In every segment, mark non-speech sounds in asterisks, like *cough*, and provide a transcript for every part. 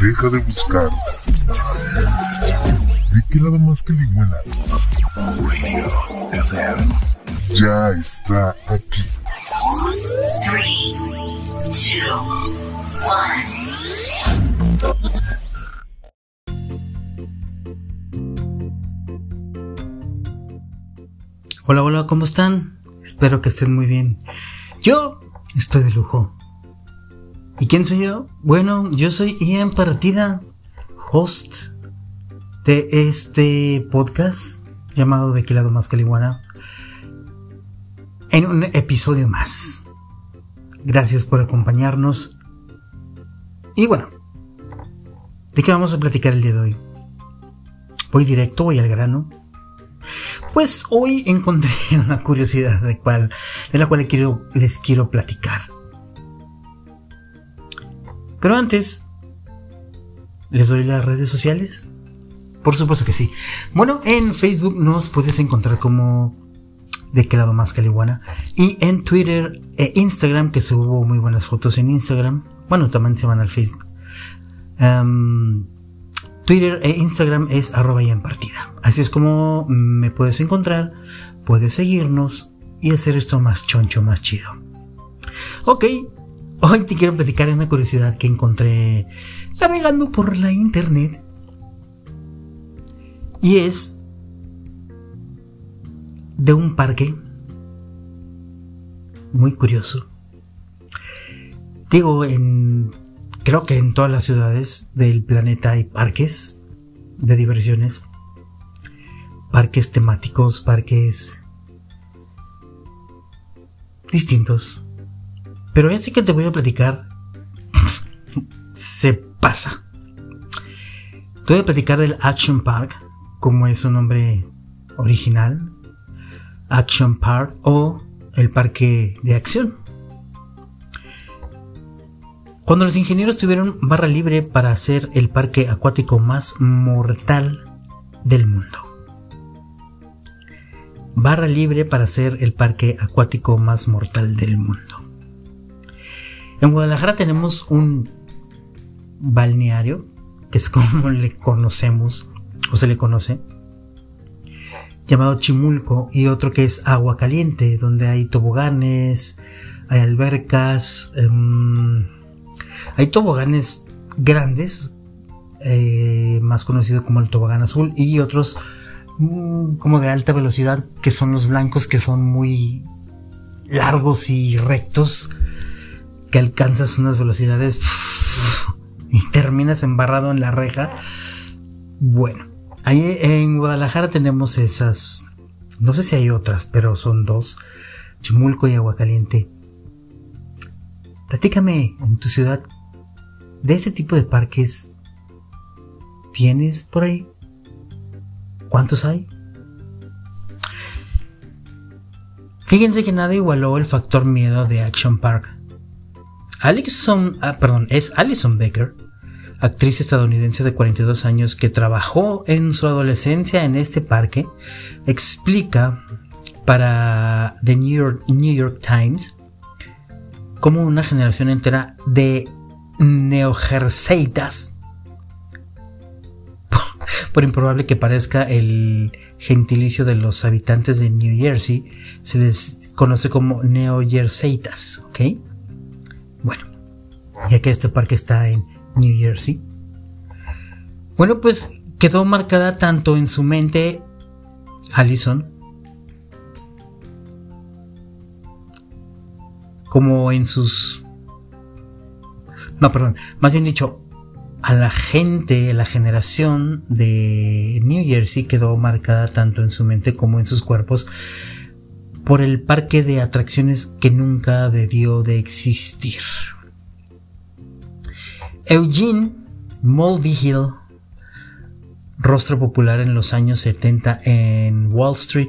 Deja de buscar. ¿De qué lado más que iguana? Radio FM. Ya está aquí. 3, 2, 1. Hola, hola, ¿cómo están? Espero que estén muy bien. Yo estoy de lujo. ¿Y quién soy yo? Bueno, yo soy Ian Partida, host de este podcast llamado De qué lado más la en un episodio más. Gracias por acompañarnos. Y bueno, ¿de qué vamos a platicar el día de hoy? Voy directo, voy al grano. Pues hoy encontré *laughs* una curiosidad de, cual, de la cual les quiero platicar. Pero antes, ¿les doy las redes sociales? Por supuesto que sí. Bueno, en Facebook nos puedes encontrar como de qué lado más caliguana. Y en Twitter e Instagram, que subo muy buenas fotos en Instagram. Bueno, también se van al Facebook. Em, Twitter e Instagram es arroba y en partida. Así es como me puedes encontrar, puedes seguirnos y hacer esto más choncho, más chido. Ok, Hoy te quiero platicar una curiosidad que encontré navegando por la internet. Y es de un parque muy curioso. Digo, en creo que en todas las ciudades del planeta hay parques de diversiones, parques temáticos, parques distintos. Pero este que te voy a platicar se pasa. Te voy a platicar del Action Park, como es su nombre original. Action Park o el parque de acción. Cuando los ingenieros tuvieron barra libre para hacer el parque acuático más mortal del mundo. Barra libre para hacer el parque acuático más mortal del mundo. En Guadalajara tenemos un balneario, que es como *laughs* le conocemos, o se le conoce, llamado Chimulco, y otro que es Agua Caliente, donde hay toboganes, hay albercas, em, hay toboganes grandes, eh, más conocido como el tobogán azul, y otros mm, como de alta velocidad, que son los blancos, que son muy largos y rectos que alcanzas unas velocidades y terminas embarrado en la reja. Bueno, ahí en Guadalajara tenemos esas, no sé si hay otras, pero son dos, Chimulco y Aguacaliente. Platícame en tu ciudad de este tipo de parques. ¿Tienes por ahí? ¿Cuántos hay? Fíjense que nada igualó el factor miedo de Action Park Alison, ah, perdón, es Alison Baker, actriz estadounidense de 42 años que trabajó en su adolescencia en este parque, explica para The New York, New York Times cómo una generación entera de neojerseitas, *laughs* por improbable que parezca el gentilicio de los habitantes de New Jersey, se les conoce como neojerseitas, ¿ok? Ya que este parque está en New Jersey. Bueno, pues quedó marcada tanto en su mente Allison como en sus... No, perdón, más bien dicho, a la gente, la generación de New Jersey quedó marcada tanto en su mente como en sus cuerpos por el parque de atracciones que nunca debió de existir. Eugene Mulvihill, rostro popular en los años 70 en Wall Street,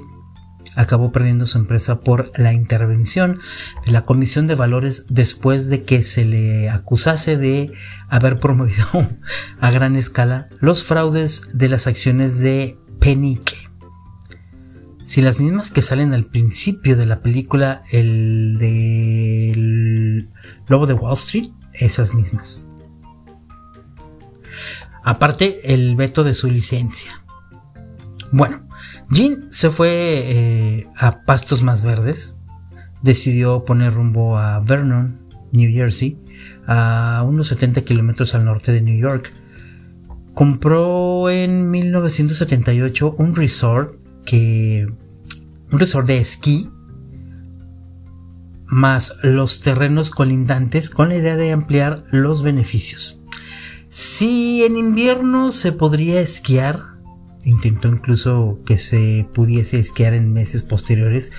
acabó perdiendo su empresa por la intervención de la Comisión de Valores después de que se le acusase de haber promovido *laughs* a gran escala los fraudes de las acciones de Penique si las mismas que salen al principio de la película, el de Lobo de Wall Street, esas mismas. Aparte, el veto de su licencia. Bueno, Jean se fue eh, a pastos más verdes. Decidió poner rumbo a Vernon, New Jersey, a unos 70 kilómetros al norte de New York. Compró en 1978 un resort que. un resort de esquí más los terrenos colindantes con la idea de ampliar los beneficios. Si en invierno se podría esquiar, intentó incluso que se pudiese esquiar en meses posteriores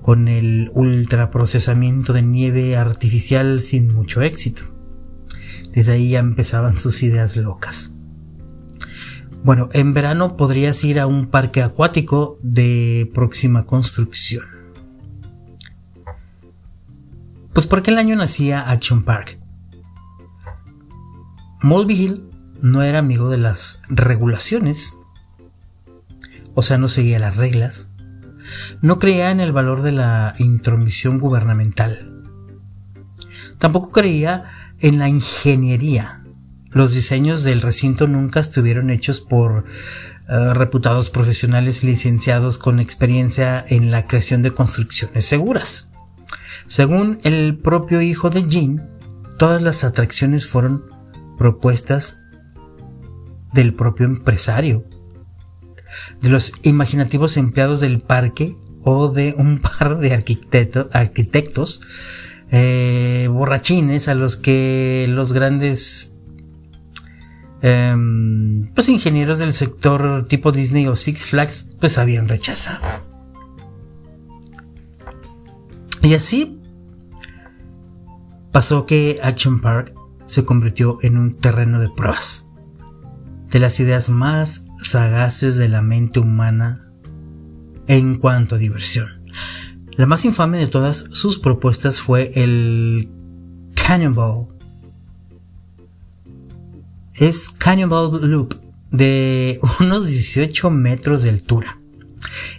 con el ultraprocesamiento de nieve artificial sin mucho éxito. Desde ahí ya empezaban *laughs* sus ideas locas. Bueno, en verano podrías ir a un parque acuático de próxima construcción. Pues por aquel año nacía Action Park. Mulvihill no era amigo de las regulaciones, o sea, no seguía las reglas, no creía en el valor de la intromisión gubernamental, tampoco creía en la ingeniería. Los diseños del recinto nunca estuvieron hechos por eh, reputados profesionales licenciados con experiencia en la creación de construcciones seguras. Según el propio hijo de Jean, todas las atracciones fueron propuestas del propio empresario, de los imaginativos empleados del parque o de un *laughs* par de arquitectos eh, borrachines a los que los grandes em, pues ingenieros del sector tipo Disney o Six Flags pues habían rechazado. Y así pasó que Action Park se convirtió en un terreno de pruebas de las ideas más sagaces de la mente humana en cuanto a diversión. La más infame de todas sus propuestas fue el Cannonball. Es Cannonball Loop de unos 18 metros de altura.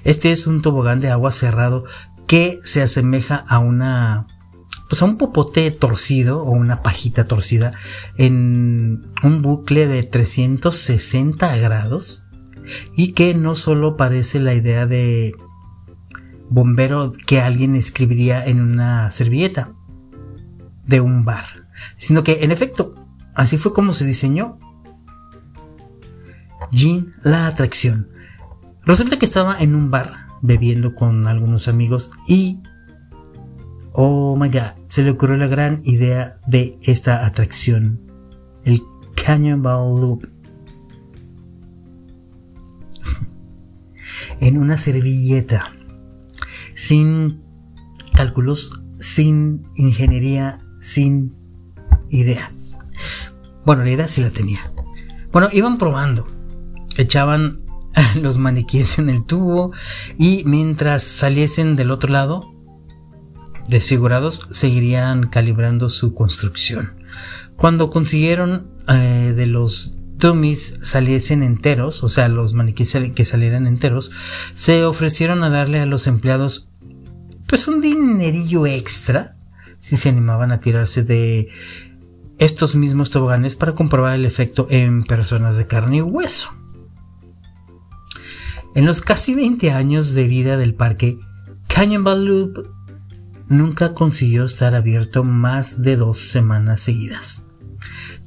Este es un tobogán de agua cerrado que se asemeja a una pues a un popote torcido o una pajita torcida en un bucle de 360 grados y que no solo parece la idea de bombero que alguien escribiría en una servilleta de un bar, sino que en efecto así fue como se diseñó. Jean la atracción. Resulta que estaba en un bar bebiendo con algunos amigos y oh my god, se le ocurrió la gran idea de esta atracción, el Cannonball Loop. *laughs* en una servilleta, sin cálculos, sin ingeniería, sin idea. Bueno, la idea sí la tenía. Bueno, iban probando, echaban *laughs* los maniquíes en el tubo y mientras saliesen del otro lado, desfigurados, seguirían calibrando su construcción. Cuando consiguieron eh, de los dummies saliesen enteros, o sea, los maniquíes que salieran enteros, se ofrecieron a darle a los empleados pues un dinerillo extra si se animaban a tirarse de estos mismos toboganes para comprobar el efecto en personas de carne y hueso. En los casi 20 años de vida del parque, Cannonball Loop nunca consiguió estar abierto más de dos semanas seguidas.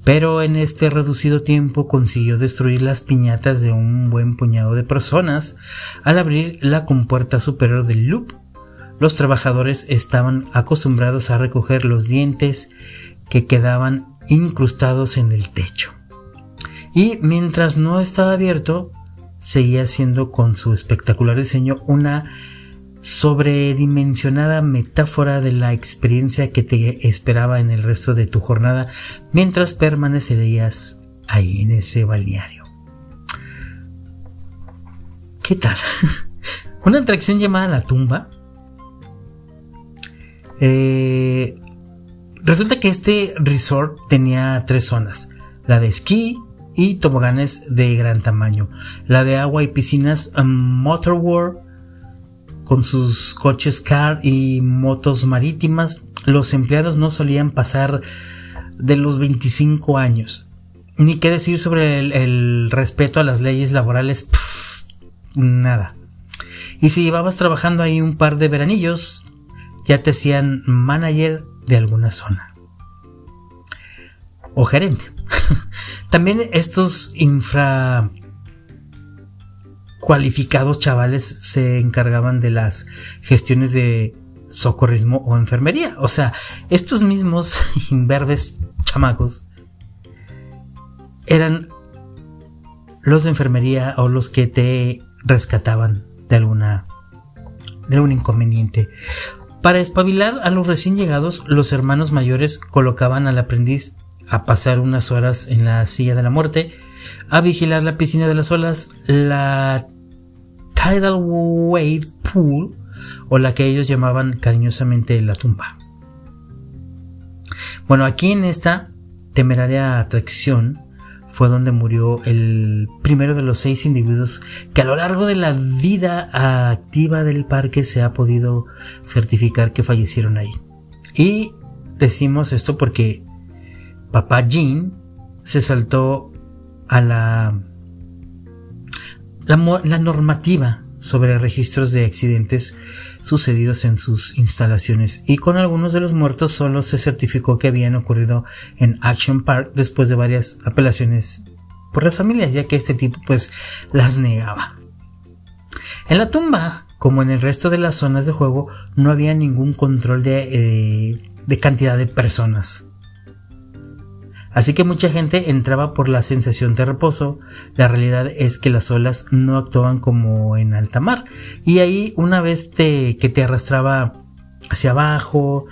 Pero en este reducido tiempo consiguió destruir las piñatas de un buen puñado de personas al abrir la compuerta superior del loop. Los trabajadores estaban acostumbrados a recoger los dientes que quedaban incrustados en el techo. Y mientras no estaba abierto, seguía siendo con su espectacular diseño una sobredimensionada metáfora de la experiencia que te esperaba en el resto de tu jornada mientras permanecerías ahí en ese balneario. ¿Qué tal? *laughs* Una atracción llamada La Tumba. Eh, resulta que este resort tenía tres zonas. La de esquí, y toboganes de gran tamaño. La de agua y piscinas um, Motor World con sus coches car y motos marítimas, los empleados no solían pasar de los 25 años. ni qué decir sobre el, respeto a las leyes laborales, nada. Y si llevabas trabajando ahí un par de veranillos, ya te hacían manager de alguna zona. O gerente. *laughs* También estos infra cualificados chavales se encargaban de las gestiones de socorrismo o enfermería. O sea, estos mismos *laughs* imberbes chamacos eran los de enfermería o los que te rescataban de alguna de algún inconveniente. Para espabilar a los recién llegados, los hermanos mayores colocaban al aprendiz a pasar unas horas en la silla de la muerte, a vigilar la piscina de las olas, la Tidal Wave Pool, o la que ellos llamaban cariñosamente la tumba. Bueno, aquí en esta temeraria atracción fue donde murió el primero de los seis individuos que a lo largo de la vida activa del parque se ha podido certificar que fallecieron ahí. Y decimos esto porque papá Jean se saltó a la, la, normativa sobre registros de accidentes sucedidos en sus instalaciones y con algunos de los muertos solo se certificó que habían ocurrido en Action Park después de varias apelaciones por las familias ya que este tipo pues las negaba. En la tumba, como en el resto de las zonas de juego, no había ningún control de, eh, de cantidad de personas. Así que mucha gente entraba por la sensación de reposo. La realidad es que las olas no actuaban como en alta mar. Y ahí una vez que te arrastraba hacia abajo,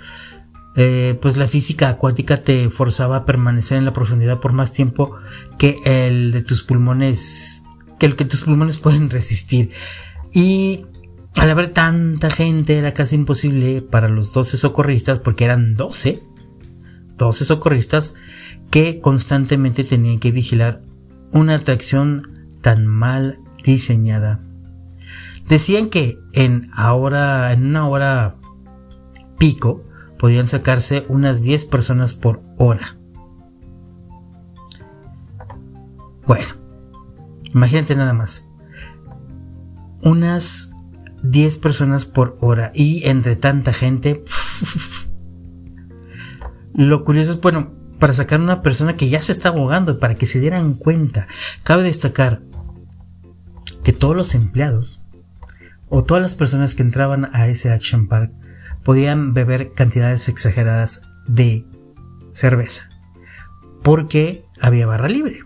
eh, pues la física acuática te forzaba a permanecer en la profundidad por más tiempo que el de tus pulmones, que el que tus pulmones pueden resistir. Y al haber tanta gente era casi imposible para los 12 socorristas, porque eran 12, 12 socorristas, que constantemente tenían que vigilar una atracción tan mal diseñada. Decían que en ahora, en una hora pico, podían sacarse unas 10 personas por hora. Bueno, imagínate nada más. Unas 10 personas por hora y entre tanta gente. *laughs* Lo curioso es, bueno, para sacar a una persona que ya se está ahogando, para que se dieran cuenta. Cabe destacar que todos los empleados o todas las personas que entraban a ese Action Park podían beber cantidades exageradas de cerveza, porque había barra libre.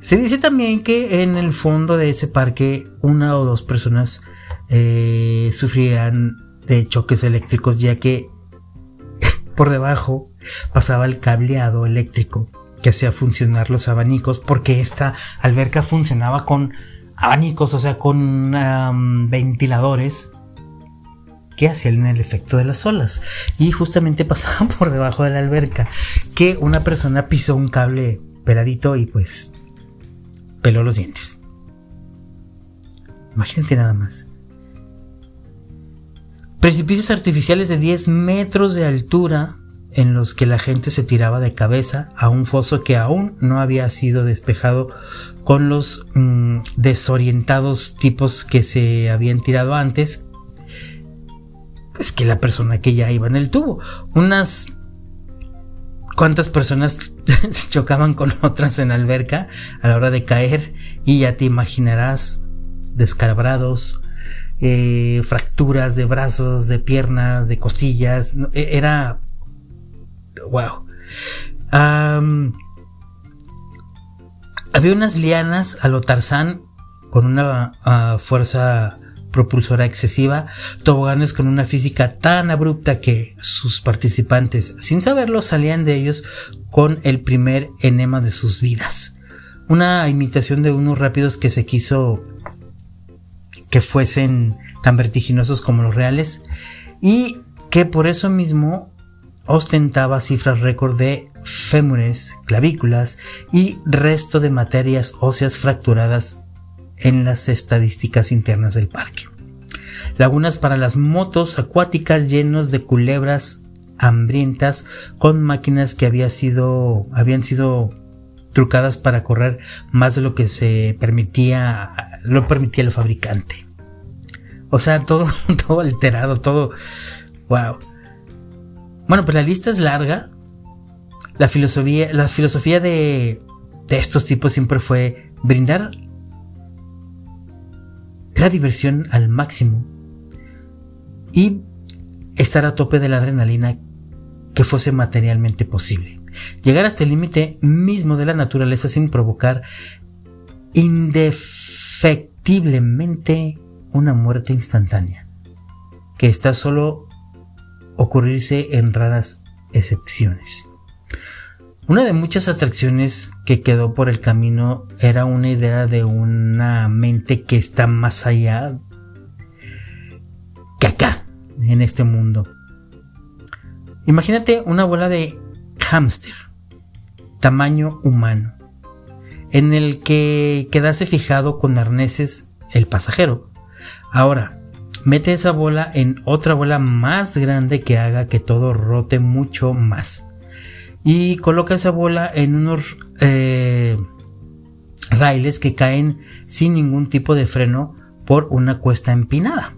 Se dice también que en el fondo de ese parque una o dos personas eh, sufrían de choques eléctricos ya que *laughs* por debajo pasaba el cableado eléctrico que hacía funcionar los abanicos porque esta alberca funcionaba con abanicos, o sea, con ventiladores que hacían el efecto de las olas. Y justamente *laughs* pasaba por debajo de la alberca que una persona pisó un cable peladito y pues peló los dientes. Imagínate nada más. Precipicios artificiales de 10 metros de altura en los que la gente se tiraba de cabeza a un foso que aún no había sido despejado con los mm, desorientados tipos que se habían tirado antes, pues que la persona que ya iba en el tubo. Unas cuantas personas *laughs* chocaban con otras en la alberca a la hora de caer y ya te imaginarás descalabrados, eh, fracturas de brazos, de piernas, de costillas. E, era. ¡Wow! había unas lianas a lo Tarzán con una ah, fuerza propulsora excesiva, toboganes con una física tan abrupta que sus participantes, sin saberlo, salían de ellos con el primer enema de sus vidas. Una imitación de unos rápidos que se quiso que fuesen tan vertiginosos como los reales y que por eso mismo ostentaba cifras récord de fémures, clavículas y resto de materias óseas fracturadas en las estadísticas internas del parque. Lagunas para las motos acuáticas llenos de culebras hambrientas con máquinas que había sido, habían sido trucadas para correr más de lo que se permitía, lo permitía el fabricante. O sea, todo, *laughs* todo alterado, todo, wow. Bueno, pues la lista es larga. La filosofía, la filosofía de, de estos tipos siempre fue brindar la diversión al máximo y estar a tope de la adrenalina que fuese materialmente posible. Llegar hasta el límite mismo de la naturaleza sin provocar indefectiblemente una muerte instantánea, que está solo ocurrirse en raras excepciones. Una de muchas atracciones que quedó por el camino era una idea de una mente que está más allá que acá, en este mundo. Imagínate una bola de hámster, tamaño humano, en el que quedase fijado con arneses el pasajero. Ahora, mete esa bola en otra bola más grande que haga que todo rote mucho más. Y coloca esa bola en unos eh, raíles que caen sin ningún tipo de freno por una cuesta empinada.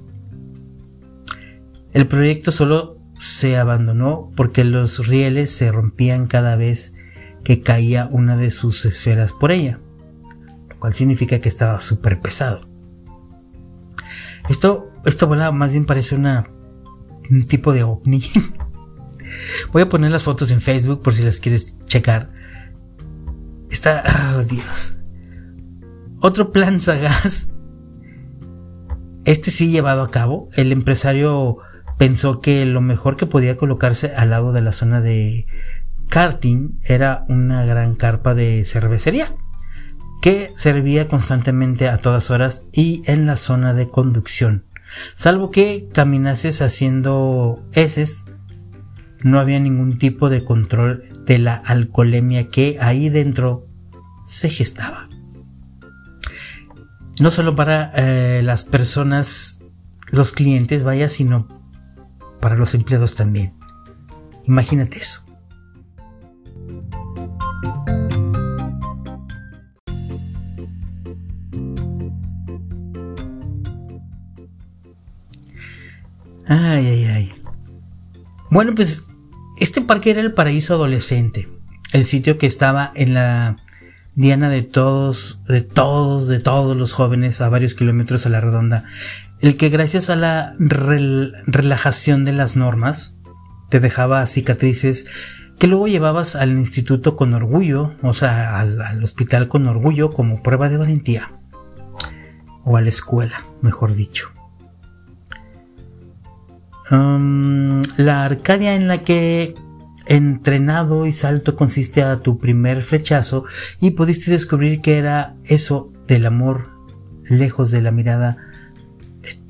El proyecto solo se abandonó porque los rieles se rompían cada vez que caía una de sus esferas por ella, lo cual significa que estaba súper pesado. Esto, esta bola más bien parece una, un tipo de ovni. *laughs* Voy a poner las fotos en Facebook por si las quieres checar. Está, oh Dios. Otro plan *laughs* sagaz. Este sí llevado a cabo. El empresario pensó que lo mejor que podía colocarse al lado de la zona de karting era una gran carpa de cervecería que servía constantemente a todas horas y en la zona de conducción. Salvo que caminases haciendo heces, no había ningún tipo de control de la alcoholemia que ahí dentro se gestaba. No solo para eh, las personas, los clientes, vaya, sino para los empleados también. Imagínate eso. Ay, ay, ay. Bueno, pues este parque era el paraíso adolescente, el sitio que estaba en la diana de todos, de todos, de todos los jóvenes a varios kilómetros a la redonda, el que gracias a la relajación de las normas te dejaba cicatrices que luego llevabas al instituto con orgullo, o sea, al, al hospital con orgullo como prueba de valentía, o a la escuela, mejor dicho. La Arcadia en la que entrenado y salto consiste a tu primer flechazo y pudiste descubrir que era eso del amor lejos de la mirada de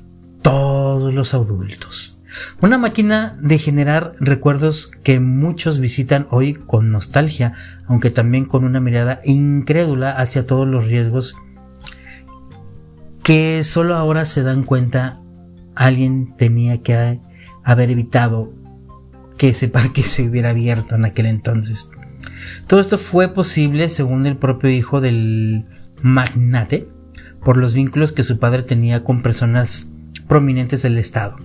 todos los adultos. Una máquina de generar recuerdos que muchos visitan hoy con nostalgia, aunque también con una mirada incrédula hacia todos los riesgos que solo ahora se dan cuenta alguien tenía que haber evitado que ese parque *laughs* se hubiera abierto en aquel entonces. Todo esto fue posible, según el propio hijo del magnate, por los vínculos que su padre tenía con personas prominentes del Estado.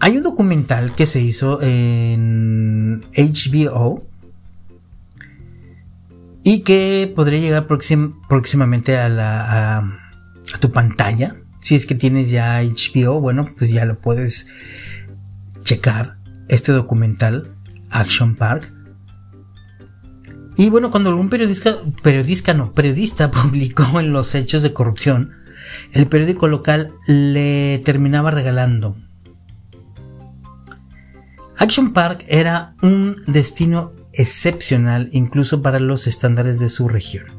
Hay un documental que se hizo en HBO y que podría llegar próximamente a, a tu pantalla si es que tienes ya HBO, bueno, pues ya lo puedes checar este documental, Action Park. Y bueno, cuando algún periodista, periodista no, periodista *laughs* publicó en los hechos de corrupción, el periódico local le terminaba regalando. Action Park era un destino excepcional incluso para los estándares de su región.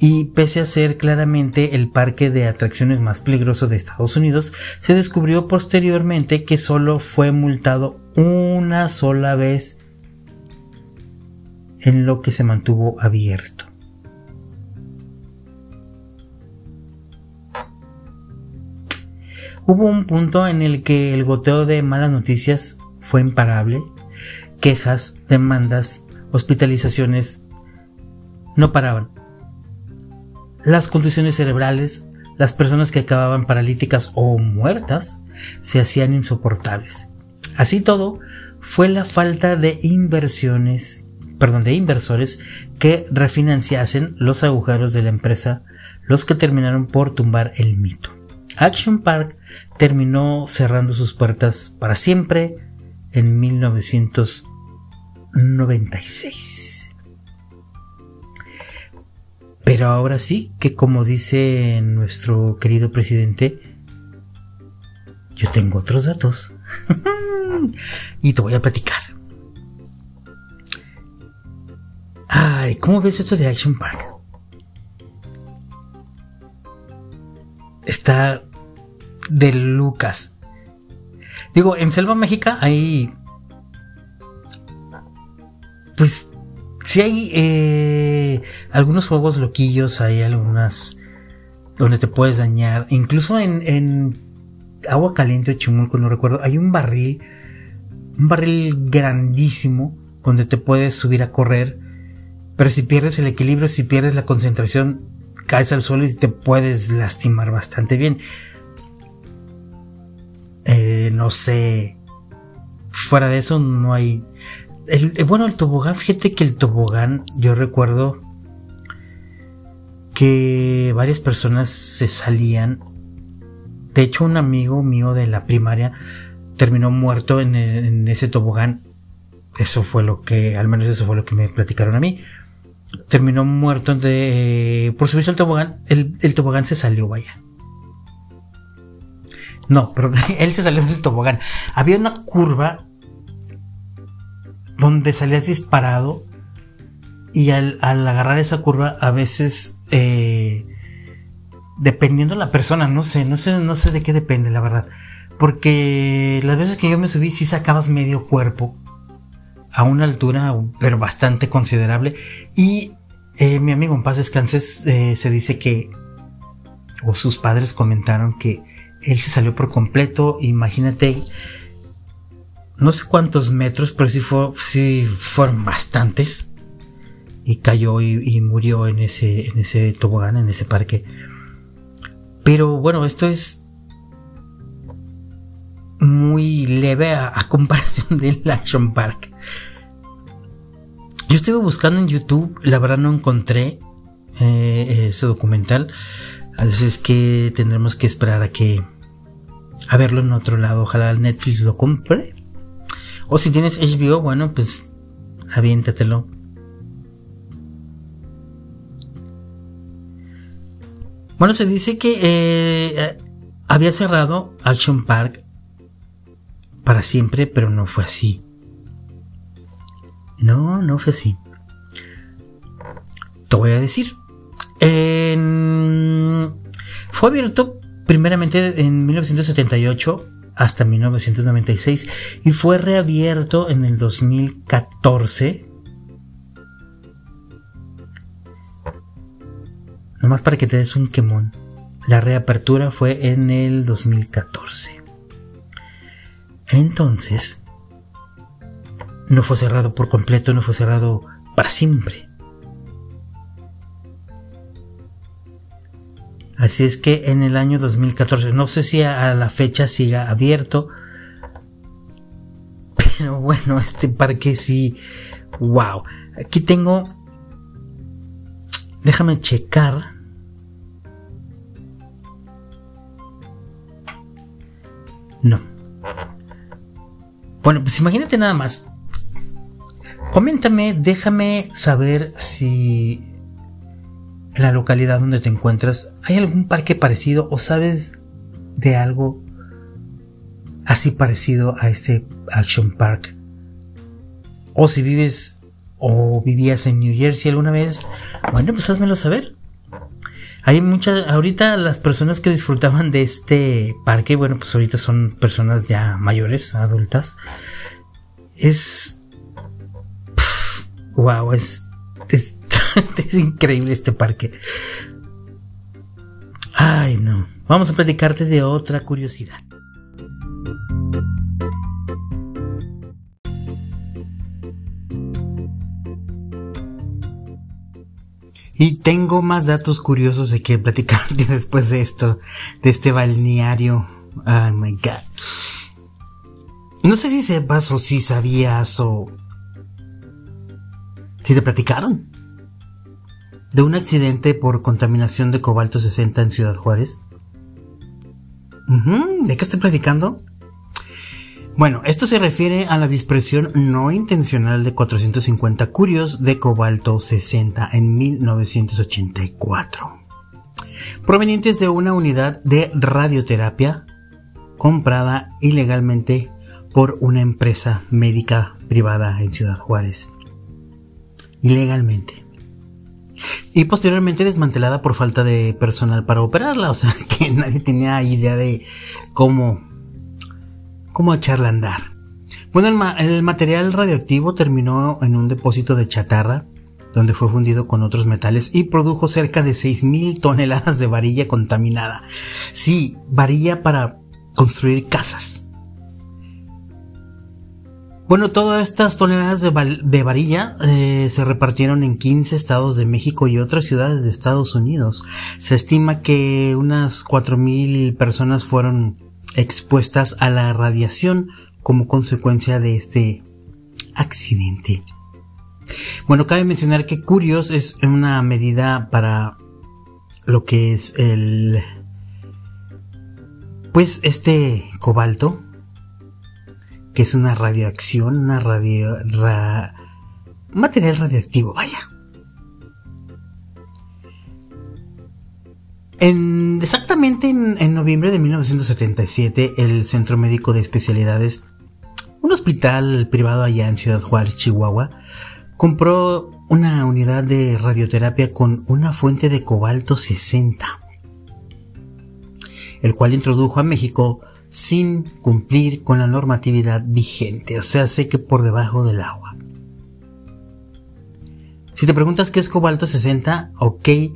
Y pese a ser claramente el parque de atracciones más peligroso de Estados Unidos, se descubrió posteriormente que solo fue multado una sola vez en lo que se mantuvo abierto. Hubo un punto en el que el goteo de malas noticias fue imparable. Quejas, demandas, hospitalizaciones no paraban. Las condiciones cerebrales, las personas que acababan paralíticas o muertas, se hacían insoportables. Así todo, fue la falta de inversiones, perdón, de inversores que refinanciasen los agujeros de la empresa los que terminaron por tumbar el mito. Action Park terminó cerrando sus puertas para siempre en 1996. Pero ahora sí que como dice nuestro querido presidente, yo tengo otros datos. *laughs* y te voy a platicar. Ay, ¿cómo ves esto de Action Park? Está de Lucas. Digo, en Selva Méxica hay. Pues. Si hay eh, algunos juegos loquillos, hay algunas donde te puedes dañar. Incluso en, en agua caliente de Chimulco, no recuerdo, hay un barril, un barril grandísimo donde te puedes subir a correr, pero si pierdes el equilibrio, si pierdes la concentración, caes al suelo y te puedes lastimar bastante bien. Eh, no sé, fuera de eso no hay... Eh, bueno, el tobogán, fíjate que el tobogán, yo recuerdo que varias personas se salían de hecho, un amigo mío de la primaria terminó muerto en, ese tobogán. Eso fue lo que, al menos eso fue lo que me platicaron a mí. Terminó muerto de, por subirse al tobogán. El, tobogán se salió, vaya. No, *laughs* pero él se salió del tobogán. Había una curva donde salías disparado y al, agarrar esa curva a veces eh, dependiendo de la persona, no sé, no sé, no sé de qué depende, la verdad. Porque las veces que yo me subí, sí sacabas medio cuerpo a una altura, pero bastante considerable. Y eh, mi amigo en paz descanses eh, se dice que, o sus padres comentaron que él se salió por completo. Imagínate, no sé cuántos metros, pero sí, fue, sí fueron bastantes. Y cayó y, murió en ese, en ese tobogán, en ese parque. Pero bueno, esto es muy leve a, comparación del Action Park. Yo estuve buscando en YouTube, la verdad no encontré eh, ese documental. Así es que tendremos que esperar a que a verlo en otro lado. Ojalá Netflix lo compre. O si tienes HBO, bueno, pues aviéntatelo. Bueno, se dice que eh, había cerrado Action Park para siempre, pero no fue así. No, no fue así. Te voy a decir. fue abierto primeramente en 1978 hasta 1996 y fue reabierto en el 2014 Nomás para que te des un quemón. La reapertura fue en el 2014. Entonces, no fue cerrado por completo, no fue cerrado para siempre. Así es que en el año 2014, no sé si a la fecha siga abierto, *laughs* pero bueno, este parque sí, wow. Aquí tengo Déjame checar. No. Bueno, pues imagínate nada más. Coméntame, déjame saber si en la localidad donde te encuentras hay algún parque parecido o sabes de algo así parecido a este Action Park. O si vives o vivías en New Jersey alguna vez, bueno, pues házmelo saber. Hay muchas, ahorita las personas que disfrutaban de este parque, bueno, pues ahorita son personas ya mayores, adultas. Es... wow, es, es, este *laughs* es increíble este parque. Ay, no. Vamos a platicarte de otra curiosidad. Y tengo más datos curiosos de que platicarte *laughs* después de esto, de este balneario. Oh my god. No sé si sepas o si sabías o si te platicaron de un accidente por contaminación de cobalto 60 en Ciudad Juárez. ¿De qué estoy platicando? Bueno, esto se refiere a la dispersión no intencional de 450 curios de cobalto 60 en 1984, provenientes de una unidad de radioterapia comprada ilegalmente por una empresa médica privada en Ciudad Juárez. Ilegalmente. Y posteriormente desmantelada por falta de personal para operarla, o sea *laughs* que nadie tenía idea de cómo cómo echarla a andar. Bueno, el, material radioactivo terminó en un depósito de chatarra, donde fue fundido con otros metales y produjo cerca de 6.000 toneladas de varilla contaminada. Sí, varilla para construir casas. Bueno, todas estas toneladas de, varilla eh, se repartieron en 15 estados de México y otras ciudades de Estados Unidos. Se estima que unas 4.000 personas fueron expuestas a la radiación como consecuencia de este accidente. Bueno, cabe mencionar que Curios es una medida para lo que es el pues este cobalto que es una radioacción, una radio material radioactivo, vaya. En, exactamente en, noviembre de 1977, el Centro Médico de Especialidades, un hospital privado allá en Ciudad Juárez, Chihuahua, compró una unidad de radioterapia con una fuente de cobalto 60, el cual introdujo a México sin cumplir con la normatividad vigente, o sea, sé que por debajo del agua. Si te preguntas qué es cobalto 60, ok, eh,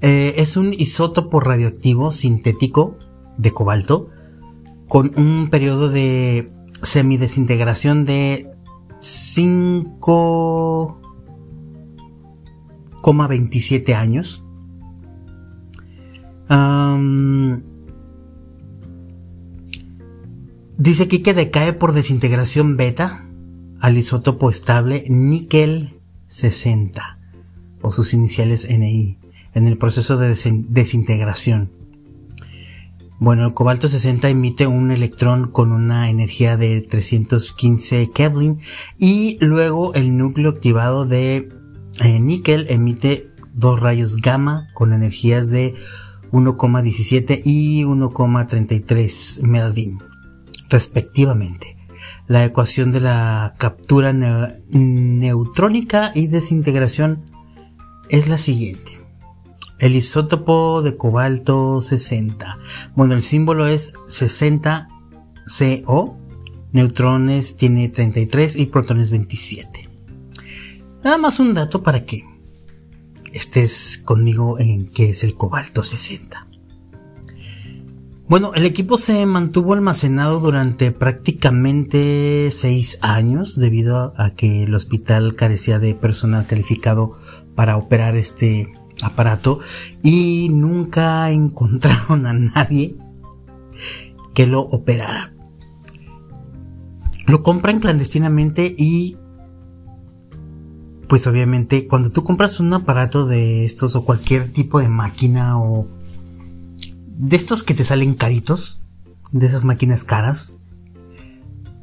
es un isótopo radioactivo sintético de cobalto con un periodo de semidesintegración de 5,27 años. Dice aquí que decae por desintegración beta al isótopo estable níquel 60 o sus iniciales NI en el proceso de desintegración. Bueno, el cobalto 60 emite un electrón con una energía de 315 Kelvin y luego el núcleo activado de eh, níquel emite dos rayos gamma con energías de 1,17 y 1,33 Melvin respectivamente. La ecuación de la captura neutrónica y desintegración es la siguiente. El isótopo de cobalto 60. Bueno, el símbolo es 60CO. Neutrones tiene 33 y protones 27. Nada más un dato para que estés conmigo en qué es el cobalto 60. Bueno, el equipo se mantuvo almacenado durante prácticamente 6 años debido a que el hospital carecía de personal calificado para operar este aparato y nunca *laughs* encontraron a nadie que lo operara. Lo compran clandestinamente y pues obviamente cuando tú compras un aparato de estos o cualquier tipo de máquina o de estos que te salen caritos, de esas máquinas caras,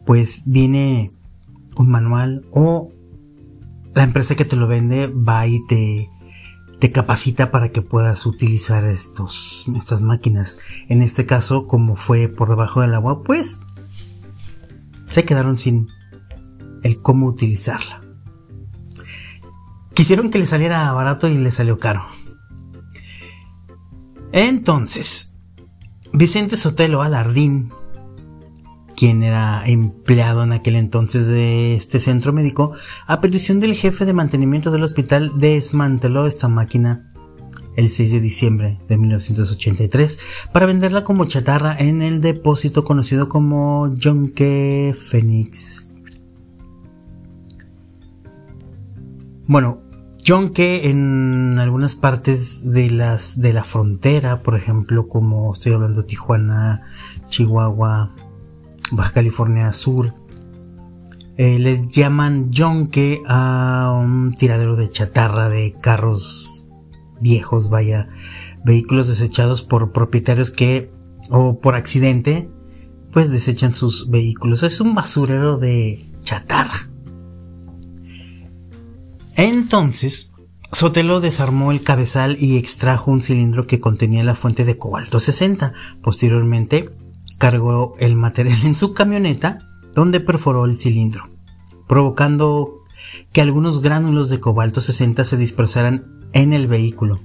pues viene un manual o la empresa que te lo vende va y te te capacita para que puedas utilizar estos, estas máquinas. En este caso, como fue por debajo del agua, pues se quedaron sin el cómo utilizarla. Quisieron que le saliera barato y le salió caro. Entonces, Vicente Sotelo Alardín quien era empleado en aquel entonces de este centro médico, a petición del jefe de mantenimiento del hospital, desmanteló esta máquina el 6 de diciembre de 1983 para venderla como chatarra en el depósito conocido como Yonke Phoenix. Bueno, yonque en algunas partes de las de la frontera, por ejemplo, como estoy hablando Tijuana, Chihuahua, Baja California Sur, eh, les llaman yonque a un tiradero de chatarra de carros viejos, vaya, vehículos desechados por propietarios que o por accidente pues desechan sus vehículos. Es un basurero de chatarra. Entonces, Sotelo desarmó el cabezal y extrajo un cilindro que contenía la fuente de cobalto 60. Posteriormente, cargó el material en su camioneta, donde perforó el cilindro, provocando que algunos gránulos de cobalto 60 se dispersaran en el vehículo.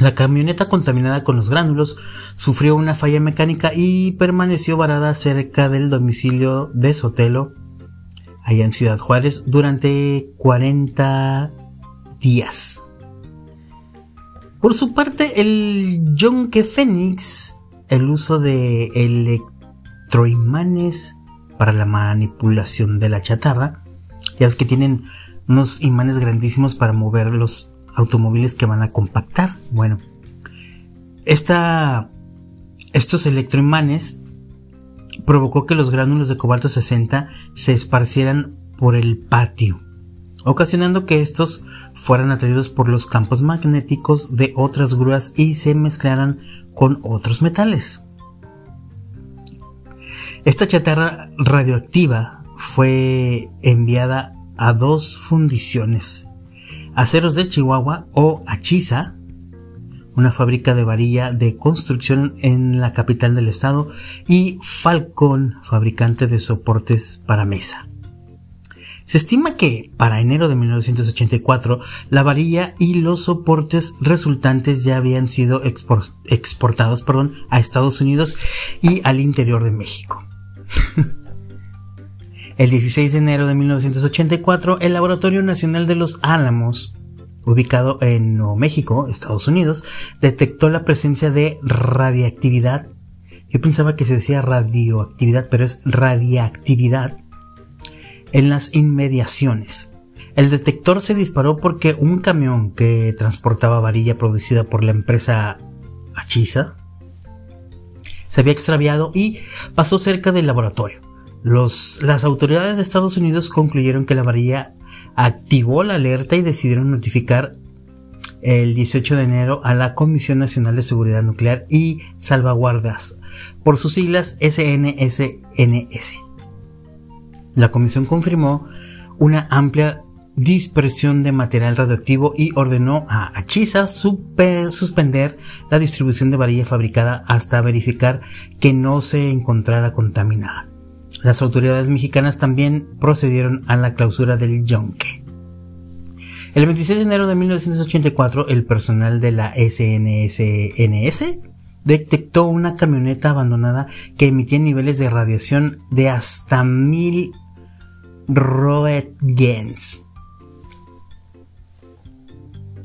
La camioneta contaminada con los gránulos sufrió una falla mecánica y permaneció varada cerca del domicilio de Sotelo, allá en Ciudad Juárez, durante 40 días. Por su parte, el Yonke Fénix, el uso de electroimanes para la manipulación de la chatarra, ya es que tienen unos imanes grandísimos para mover los automóviles que van a compactar. Bueno, esta, estos electroimanes provocó que los gránulos de cobalto 60 se esparcieran por el patio, ocasionando que estos fueran atraídos por los campos magnéticos de otras grúas y se mezclaran con otros metales. Esta chatarra radioactiva fue enviada a dos fundiciones Aceros de Chihuahua o Achiza, una fábrica de varilla de construcción en la capital del estado, y Falcon, fabricante de soportes para mesa. Se estima que para enero de 1984 la varilla y los soportes resultantes ya habían sido exportados perdón, a Estados Unidos y al interior de México. *laughs* El 16 de enero de 1984, el Laboratorio Nacional de los Álamos, ubicado en Nuevo México, Estados Unidos, detectó la presencia de radiactividad. Yo pensaba que se decía radioactividad, pero es radiactividad en las inmediaciones. El detector se disparó porque un camión que transportaba varilla producida por la empresa Achisa se había extraviado y pasó cerca del laboratorio las autoridades de Estados Unidos concluyeron que la varilla activó la alerta y decidieron notificar el 18 de enero a la Comisión Nacional de Seguridad Nuclear y Salvaguardas, por sus siglas SNSNS. La comisión confirmó una amplia dispersión de material radioactivo y ordenó a Achisa suspender la distribución de varilla fabricada hasta verificar que no se encontrara contaminada. Las autoridades mexicanas también procedieron a la clausura del yonque. El 26 de enero de 1984, el personal de la SNSNS detectó una camioneta abandonada que emitía niveles de radiación de hasta mil roentgens.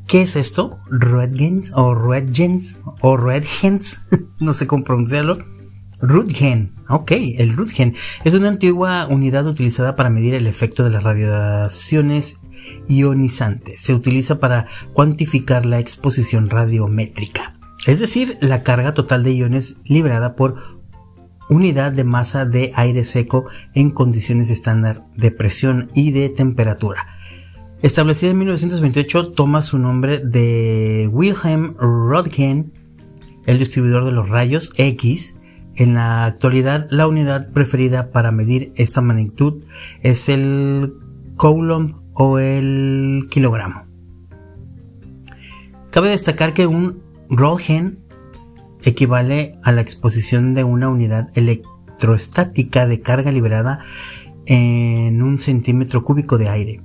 ¿Qué es esto? ¿Roentgens o roentgens o roentgens? *laughs* no sé cómo pronunciarlo Rutgen, ok, el Rutgen es una antigua unidad utilizada para medir el efecto de las radiaciones ionizantes. Se utiliza para cuantificar la exposición radiométrica, es decir, la carga total de iones liberada por unidad de masa de aire seco en condiciones estándar de presión y de temperatura. Establecida en 1928, toma su nombre de Wilhelm Röntgen, el distribuidor de los rayos X, en la actualidad, la unidad preferida para medir esta magnitud es el coulomb o el kilogramo. Cabe destacar que un Röntgen equivale a la exposición de una unidad electrostática de carga liberada en un centímetro cúbico de aire.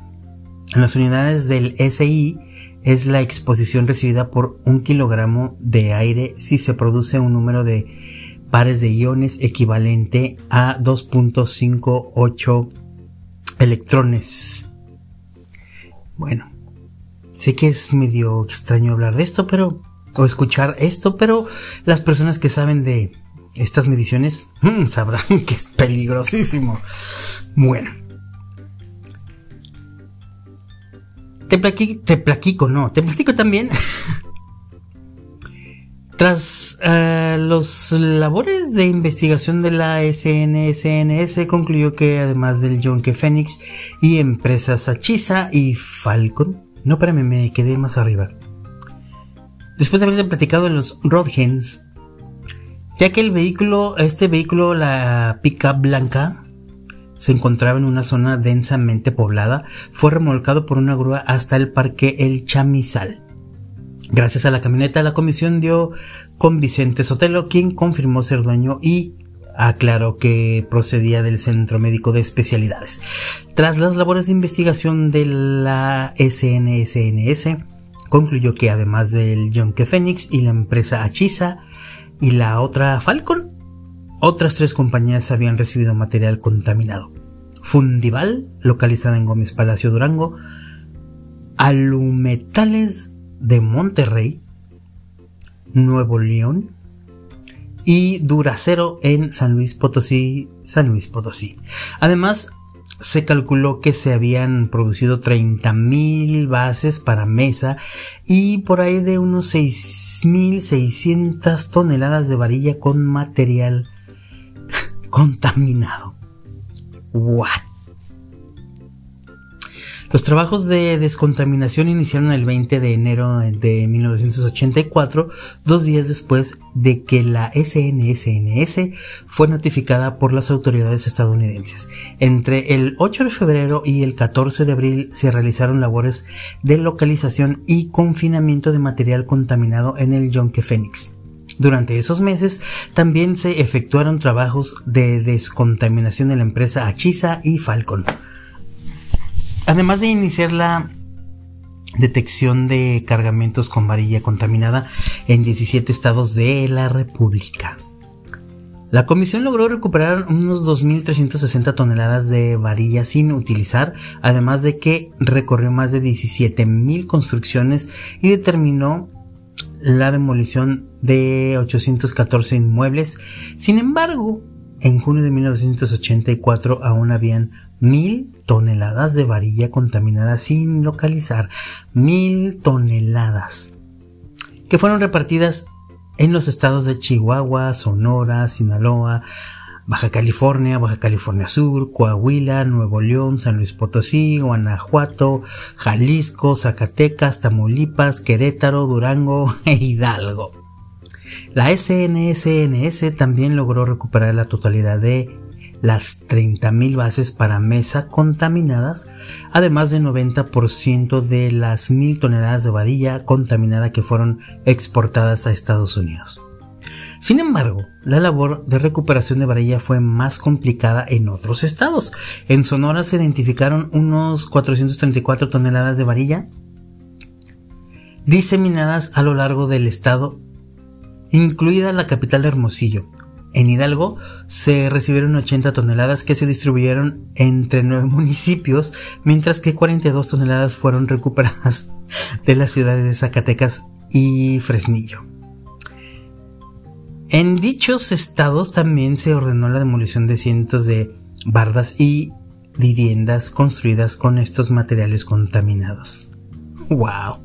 En las unidades del SI es la exposición recibida por un kilogramo de aire si se produce un número de pares de iones equivalente a 2.58 electrones. Bueno, sé que es medio extraño hablar de esto, pero o escuchar esto, pero las personas que saben de estas mediciones mm, sabrán *laughs* que es peligrosísimo. Bueno. Te platico, te platico, no, te platico también. *laughs* Tras uh, los labores de investigación de la SNSNS, concluyó que además del Yonke Phoenix y empresas Achisa y Falcon, no, espérame, me quedé más arriba. Después de haber platicado en los Rodgens, ya que el vehículo, este vehículo, la pickup blanca, se encontraba en una zona densamente poblada, fue remolcado por una grúa hasta el parque El Chamizal. Gracias a la camioneta, la comisión dio con Vicente Sotelo, quien confirmó ser dueño y aclaró que procedía del Centro Médico de Especialidades. Tras las labores de investigación de la SNSNS, concluyó que además del Yonke Phoenix y la empresa Achisa y la otra Falcon, otras tres compañías habían recibido material contaminado. Fundival, localizada en Gómez Palacio Durango, Alumetales de Monterrey, Nuevo León y Duracero en San Luis Potosí, San Luis Potosí. Además, se calculó que se habían producido 30.000 bases para mesa y por ahí de unos 6.600 toneladas de varilla con material *laughs* contaminado. What? Los trabajos de descontaminación iniciaron el 20 de enero de 1984, dos días después de que la SNSNS fue notificada por las autoridades estadounidenses. Entre el 8 de febrero y el 14 de abril se realizaron labores de localización y confinamiento de material contaminado en el Yonke Phoenix. Durante esos meses también se efectuaron trabajos de descontaminación en la empresa Achisa y Falcon. Además de iniciar la detección de cargamentos con varilla contaminada en 17 estados de la República. La comisión logró recuperar unos 2.360 toneladas de varilla sin utilizar, además de que recorrió más de 17.000 construcciones y determinó la demolición de 814 inmuebles. Sin embargo, en junio de 1984 aún habían mil toneladas de varilla contaminada sin localizar. Mil toneladas. Que fueron repartidas en los estados de Chihuahua, Sonora, Sinaloa, Baja California, Baja California Sur, Coahuila, Nuevo León, San Luis Potosí, Guanajuato, Jalisco, Zacatecas, Tamaulipas, Querétaro, Durango *laughs* e Hidalgo. La SNSNS también logró recuperar la totalidad de las 30.000 bases para mesa contaminadas, además de 90% de las 1.000 toneladas de varilla contaminada que fueron exportadas a Estados Unidos. Sin embargo, la labor de recuperación de varilla fue más complicada en otros estados. En Sonora se identificaron unos 434 toneladas de varilla diseminadas a lo largo del estado, incluida la capital de Hermosillo, en Hidalgo se recibieron 80 toneladas que se distribuyeron entre nueve *laughs* municipios, mientras que 42 toneladas fueron recuperadas de las ciudades de Zacatecas y Fresnillo. En dichos estados también se ordenó la demolición de cientos de bardas y viviendas construidas con estos materiales contaminados. ¡Wow!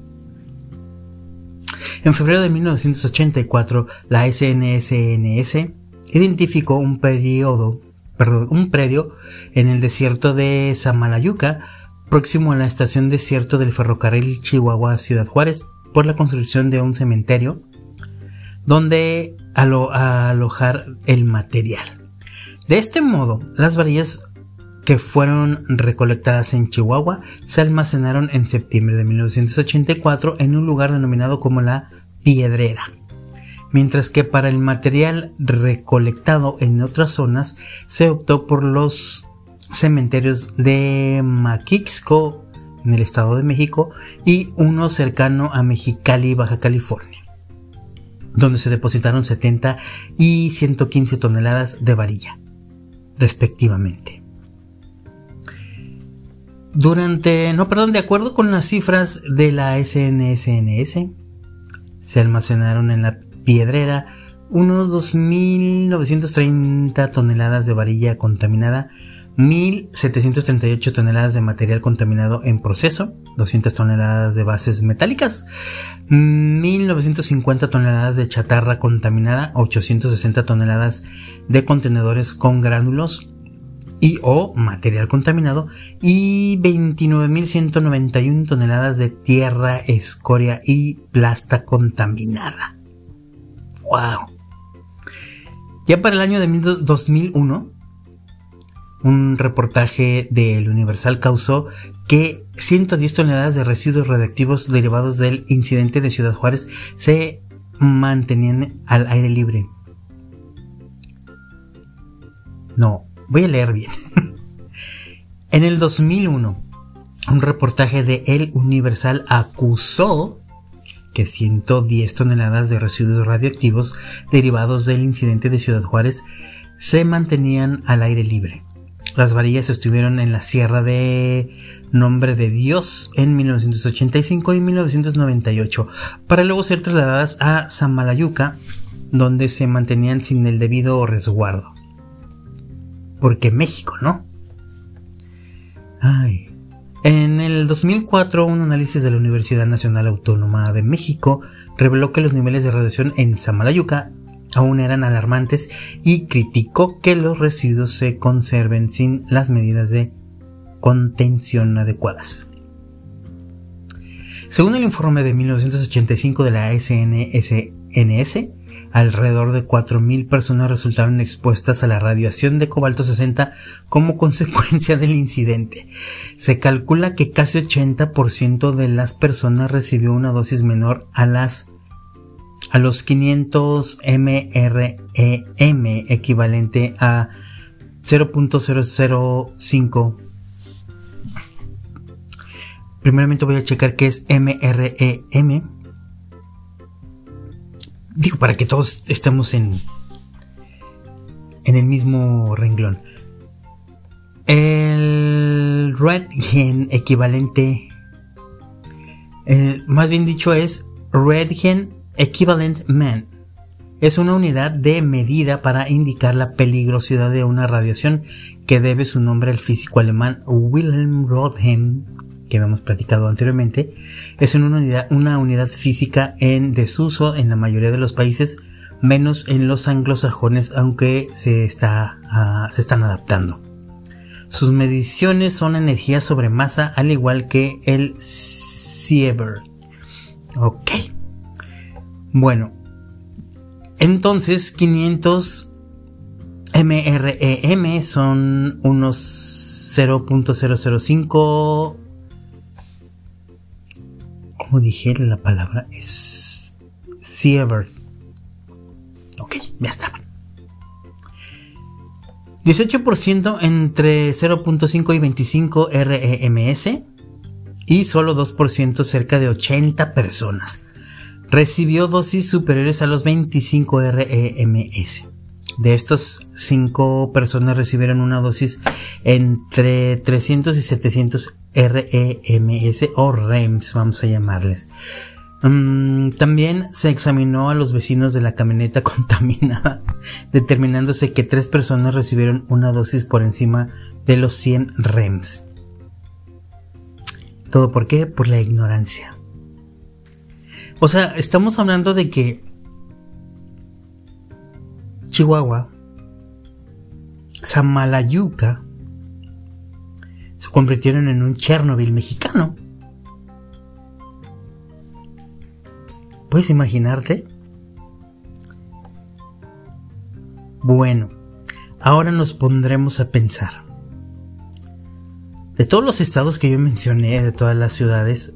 En febrero de 1984, la SNSNS identificó un periodo, perdón, un predio en el desierto de Samalayuca, próximo a la estación desierto del ferrocarril Chihuahua Ciudad Juárez, por la construcción de un cementerio donde alojar el material. De este modo, las varillas que fueron recolectadas en Chihuahua se almacenaron en septiembre de 1984 en un lugar denominado como la Piedrera mientras que para el material recolectado en otras zonas se optó por los cementerios de Maquixco en el Estado de México y uno cercano a Mexicali, Baja California, donde se depositaron 70 y 115 toneladas de varilla, respectivamente. Durante, no, perdón, de acuerdo con las cifras de la SNSNS, se almacenaron en la Piedrera unos 2.930 toneladas de varilla contaminada, 1.738 toneladas de material contaminado en proceso, 200 toneladas de bases metálicas, 1.950 toneladas de chatarra contaminada, 860 toneladas de contenedores con gránulos y o material contaminado y 29.191 toneladas de tierra, escoria y plasta contaminada. ¡Wow! Ya para el año de 2001, un reportaje del Universal causó que 110 toneladas de residuos radiactivos derivados del incidente de Ciudad Juárez se mantenían al aire libre. No, voy a leer bien. *laughs* en el 2001, un reportaje de El Universal acusó que 110 toneladas de residuos radioactivos derivados del incidente de Ciudad Juárez se mantenían al aire libre. Las varillas estuvieron en la Sierra de Nombre de Dios en 1985 y 1998, para luego ser trasladadas a Samalayuca, donde se mantenían sin el debido resguardo. Porque México, ¿no? Ay. En el 2004, un análisis de la Universidad Nacional Autónoma de México reveló que los niveles de radiación en Samalayuca aún eran alarmantes y criticó que los residuos se conserven sin las medidas de contención adecuadas. Según el informe de 1985 de la SNSNS, alrededor de 4.000 personas resultaron expuestas a la radiación de cobalto 60 como consecuencia del incidente. Se calcula que casi 80% de las personas recibió una dosis menor a las a los 500 MREM equivalente a 0.005 primeramente voy a checar qué es MREM digo para que todos estemos en en el mismo renglón. El red gen equivalente eh, más bien dicho es red gen Equivalent Man. Es una unidad de medida para indicar la peligrosidad de una radiación que debe su nombre al físico alemán Wilhelm Rodheim, que hemos platicado anteriormente. Es una unidad, una unidad física en desuso en la mayoría de los países, menos en los anglosajones, aunque se, está, ah, se están adaptando. Sus mediciones son energía sobre masa, al igual que el Sievert. Ok. Bueno, entonces 500 MREM son unos 0.005. ¿Cómo dije la palabra? Es sievert. Ok, ya está. 18% entre 0.5 y 25 REMS y solo 2% cerca de 80 personas recibió dosis superiores a los 25 REMS. De estos 5 personas recibieron una dosis entre 300 y 700 REMS o REMS, vamos a llamarles. Mm, también se examinó a los vecinos de la camioneta *laughs* contaminada, determinándose que 3 personas recibieron una dosis por encima de los 100 REMS. ¿Todo por qué? Por la ignorancia. O sea, estamos hablando de que Chihuahua, Samalayuca, se convirtieron en un Chernobyl mexicano. ¿Puedes imaginarte? Bueno, ahora nos pondremos a pensar. De todos los estados que yo mencioné, de todas las ciudades,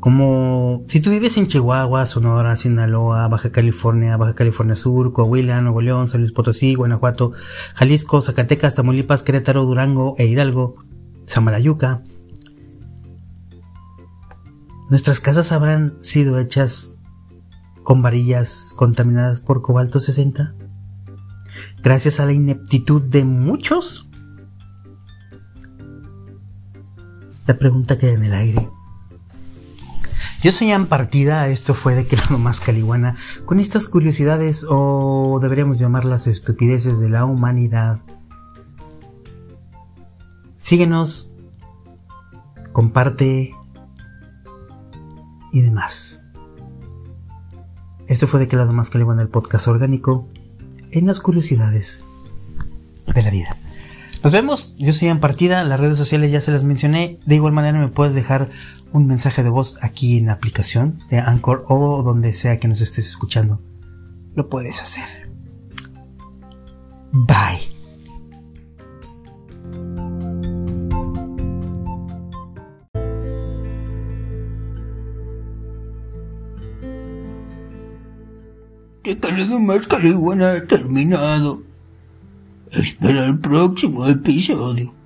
como si tú vives en Chihuahua, Sonora, Sinaloa, Baja California, Baja California Sur, Coahuila, Nuevo León, San Luis Potosí, Guanajuato, Jalisco, Zacatecas, Tamaulipas, Querétaro, Durango e Hidalgo, Samalayuca. Nuestras casas habrán sido hechas con varillas contaminadas por cobalto 60. Gracias a la ineptitud de muchos. La pregunta queda en el aire. Yo soy en partida, esto fue de que la más caliguana, con estas curiosidades o deberíamos llamarlas estupideces de la humanidad. Síguenos, comparte y demás. Esto fue de que lado más en el podcast orgánico en las curiosidades de la vida. Nos vemos, yo soy en partida, las redes sociales ya se las mencioné, de igual manera me puedes dejar un mensaje de voz aquí en la aplicación de Anchor o donde sea que nos estés escuchando. Lo puedes hacer. Bye. de más Iguana ha terminado. Espera el próximo episodio.